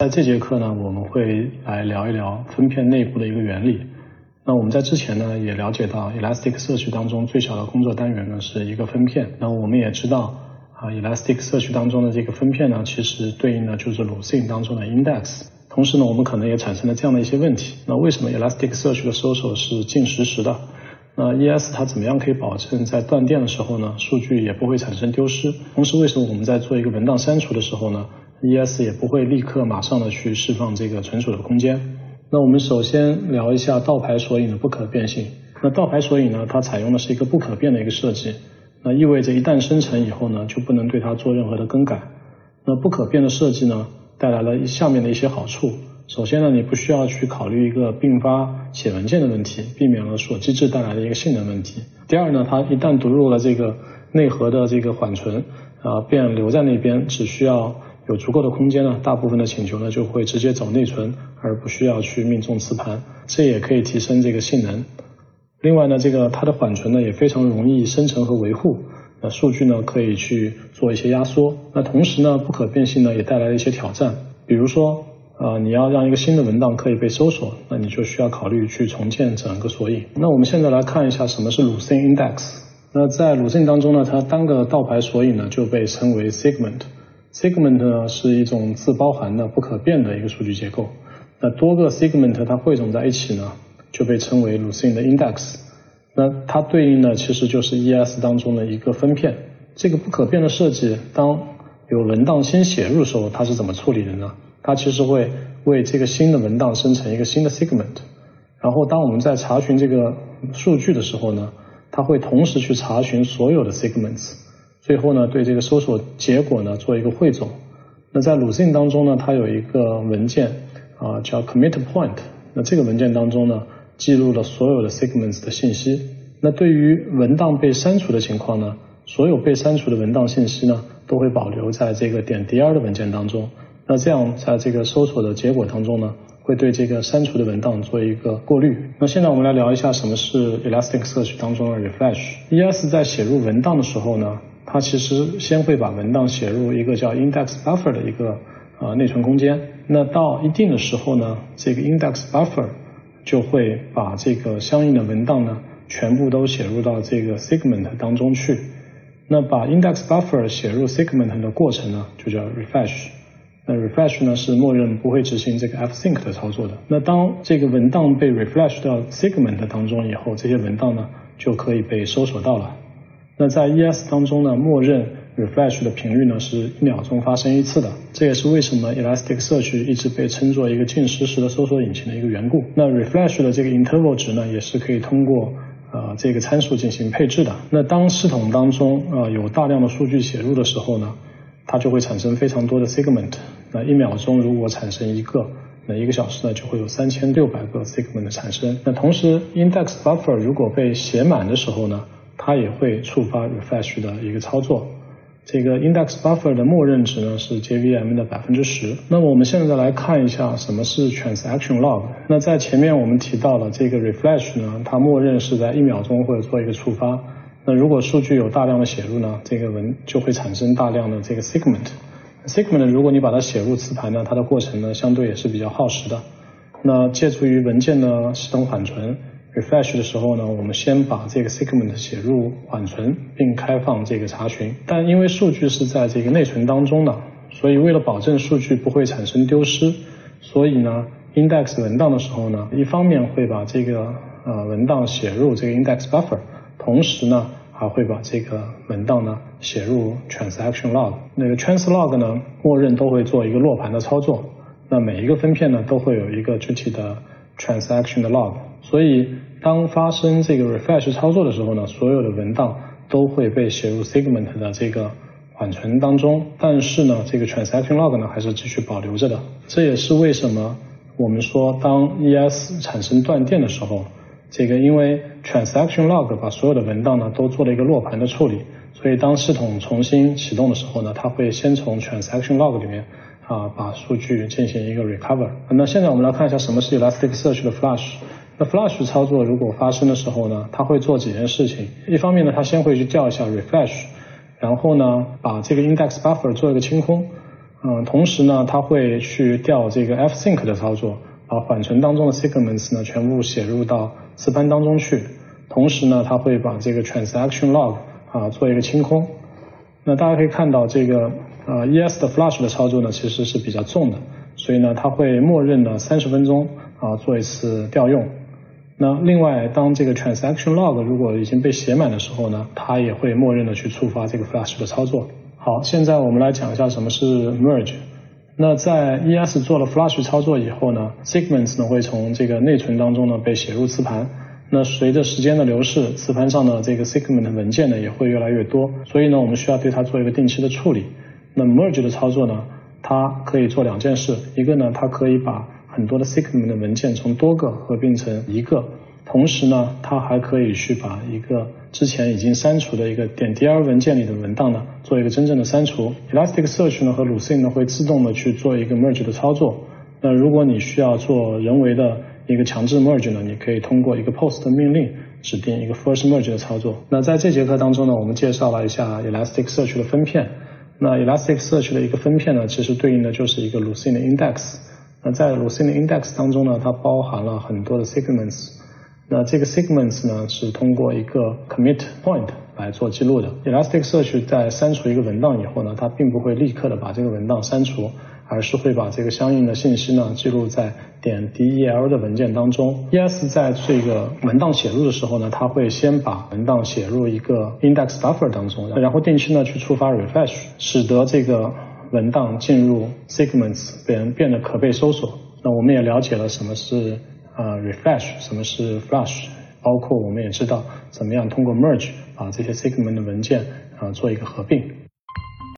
在这节课呢，我们会来聊一聊分片内部的一个原理。那我们在之前呢也了解到，Elasticsearch 当中最小的工作单元呢是一个分片。那我们也知道啊，Elasticsearch 当中的这个分片呢，其实对应的就是 Lucene 当中的 index。同时呢，我们可能也产生了这样的一些问题。那为什么 Elasticsearch 的搜索是近实时的？那 ES 它怎么样可以保证在断电的时候呢，数据也不会产生丢失？同时，为什么我们在做一个文档删除的时候呢，ES 也不会立刻马上的去释放这个存储的空间？那我们首先聊一下倒排索引的不可变性。那倒排索引呢，它采用的是一个不可变的一个设计，那意味着一旦生成以后呢，就不能对它做任何的更改。那不可变的设计呢，带来了下面的一些好处。首先呢，你不需要去考虑一个并发写文件的问题，避免了锁机制带来的一个性能问题。第二呢，它一旦读入了这个内核的这个缓存，啊，便留在那边，只需要有足够的空间呢，大部分的请求呢就会直接走内存，而不需要去命中磁盘，这也可以提升这个性能。另外呢，这个它的缓存呢也非常容易生成和维护，那数据呢可以去做一些压缩。那同时呢，不可变性呢也带来了一些挑战，比如说。啊，你要让一个新的文档可以被搜索，那你就需要考虑去重建整个索引。那我们现在来看一下什么是 Lucene Index。那在 Lucene 当中呢，它单个倒排索引呢就被称为 Segment。Segment 呢是一种自包含的不可变的一个数据结构。那多个 Segment 它汇总在一起呢，就被称为 Lucene 的 Index。那它对应的其实就是 ES 当中的一个分片。这个不可变的设计，当有文档新写入的时候，它是怎么处理的呢？它其实会为这个新的文档生成一个新的 segment，然后当我们在查询这个数据的时候呢，它会同时去查询所有的 segments，最后呢对这个搜索结果呢做一个汇总。那在鲁迅当中呢，它有一个文件啊叫 commit point，那这个文件当中呢记录了所有的 segments 的信息。那对于文档被删除的情况呢，所有被删除的文档信息呢都会保留在这个点 dr 的文件当中。那这样，在这个搜索的结果当中呢，会对这个删除的文档做一个过滤。那现在我们来聊一下什么是 Elasticsearch 当中的 Refresh。ES 在写入文档的时候呢，它其实先会把文档写入一个叫 Index Buffer 的一个呃内存空间。那到一定的时候呢，这个 Index Buffer 就会把这个相应的文档呢全部都写入到这个 Segment 当中去。那把 Index Buffer 写入 Segment 的过程呢，就叫 Refresh。那 refresh 呢是默认不会执行这个 fsync 的操作的。那当这个文档被 refresh 到 segment 当中以后，这些文档呢就可以被搜索到了。那在 ES 当中呢，默认 refresh 的频率呢是一秒钟发生一次的。这也是为什么 Elasticsearch 一直被称作一个近实时的搜索引擎的一个缘故。那 refresh 的这个 interval 值呢，也是可以通过呃这个参数进行配置的。那当系统当中啊有大量的数据写入的时候呢，它就会产生非常多的 segment。那一秒钟如果产生一个，那一个小时呢就会有三千六百个 segment 的产生。那同时 index buffer 如果被写满的时候呢，它也会触发 refresh 的一个操作。这个 index buffer 的默认值呢是 JVM 的百分之十。那么我们现在来看一下什么是 transaction log。那在前面我们提到了这个 refresh 呢，它默认是在一秒钟或者做一个触发。那如果数据有大量的写入呢，这个文就会产生大量的这个 segment。segment 如果你把它写入磁盘呢，它的过程呢相对也是比较耗时的。那借助于文件的系统缓存 refresh 的时候呢，我们先把这个 segment 写入缓存，并开放这个查询。但因为数据是在这个内存当中的，所以为了保证数据不会产生丢失，所以呢 index 文档的时候呢，一方面会把这个呃文档写入这个 index buffer，同时呢。还会把这个文档呢写入 transaction log，那个 trans log 呢，默认都会做一个落盘的操作。那每一个分片呢都会有一个具体的 transaction 的 log，所以当发生这个 refresh 操作的时候呢，所有的文档都会被写入 segment 的这个缓存当中。但是呢，这个 transaction log 呢还是继续保留着的。这也是为什么我们说当 ES 产生断电的时候。这个因为 transaction log 把所有的文档呢都做了一个落盘的处理，所以当系统重新启动的时候呢，它会先从 transaction log 里面啊把数据进行一个 recover。那现在我们来看一下什么是 Elasticsearch 的 flush。那 flush 操作如果发生的时候呢，它会做几件事情。一方面呢，它先会去调一下 refresh，然后呢把这个 index buffer 做一个清空。嗯，同时呢，它会去调这个 fsync 的操作，把缓存当中的 segments 呢全部写入到磁盘当中去。同时呢，它会把这个 transaction log 啊做一个清空。那大家可以看到，这个呃 ES 的 flush 的操作呢其实是比较重的，所以呢，它会默认的三十分钟啊做一次调用。那另外，当这个 transaction log 如果已经被写满的时候呢，它也会默认的去触发这个 flush 的操作。好，现在我们来讲一下什么是 merge。那在 ES 做了 flush 操作以后呢，segments 呢会从这个内存当中呢被写入磁盘。那随着时间的流逝，磁盘上的这个 segment 文件呢也会越来越多，所以呢我们需要对它做一个定期的处理。那 merge 的操作呢，它可以做两件事，一个呢它可以把很多的 segment 的文件从多个合并成一个。同时呢，它还可以去把一个之前已经删除的一个点 dir 文件里的文档呢，做一个真正的删除。Elasticsearch 呢和 Lucene 呢会自动的去做一个 merge 的操作。那如果你需要做人为的一个强制 merge 呢，你可以通过一个 post 命令指定一个 first merge 的操作。那在这节课当中呢，我们介绍了一下 Elasticsearch 的分片。那 Elasticsearch 的一个分片呢，其实对应的就是一个 Lucene 的 index。那在 Lucene 的 index 当中呢，它包含了很多的 segments。那这个 segments 呢是通过一个 commit point 来做记录的。Elasticsearch 在删除一个文档以后呢，它并不会立刻的把这个文档删除，而是会把这个相应的信息呢记录在点 del 的文件当中。ES 在这个文档写入的时候呢，它会先把文档写入一个 index buffer 当中，然后定期呢去触发 refresh，使得这个文档进入 segments 变变得可被搜索。那我们也了解了什么是。呃，refresh 什么是 flush？包括我们也知道怎么样通过 merge 把这些 segment 的文件啊做一个合并。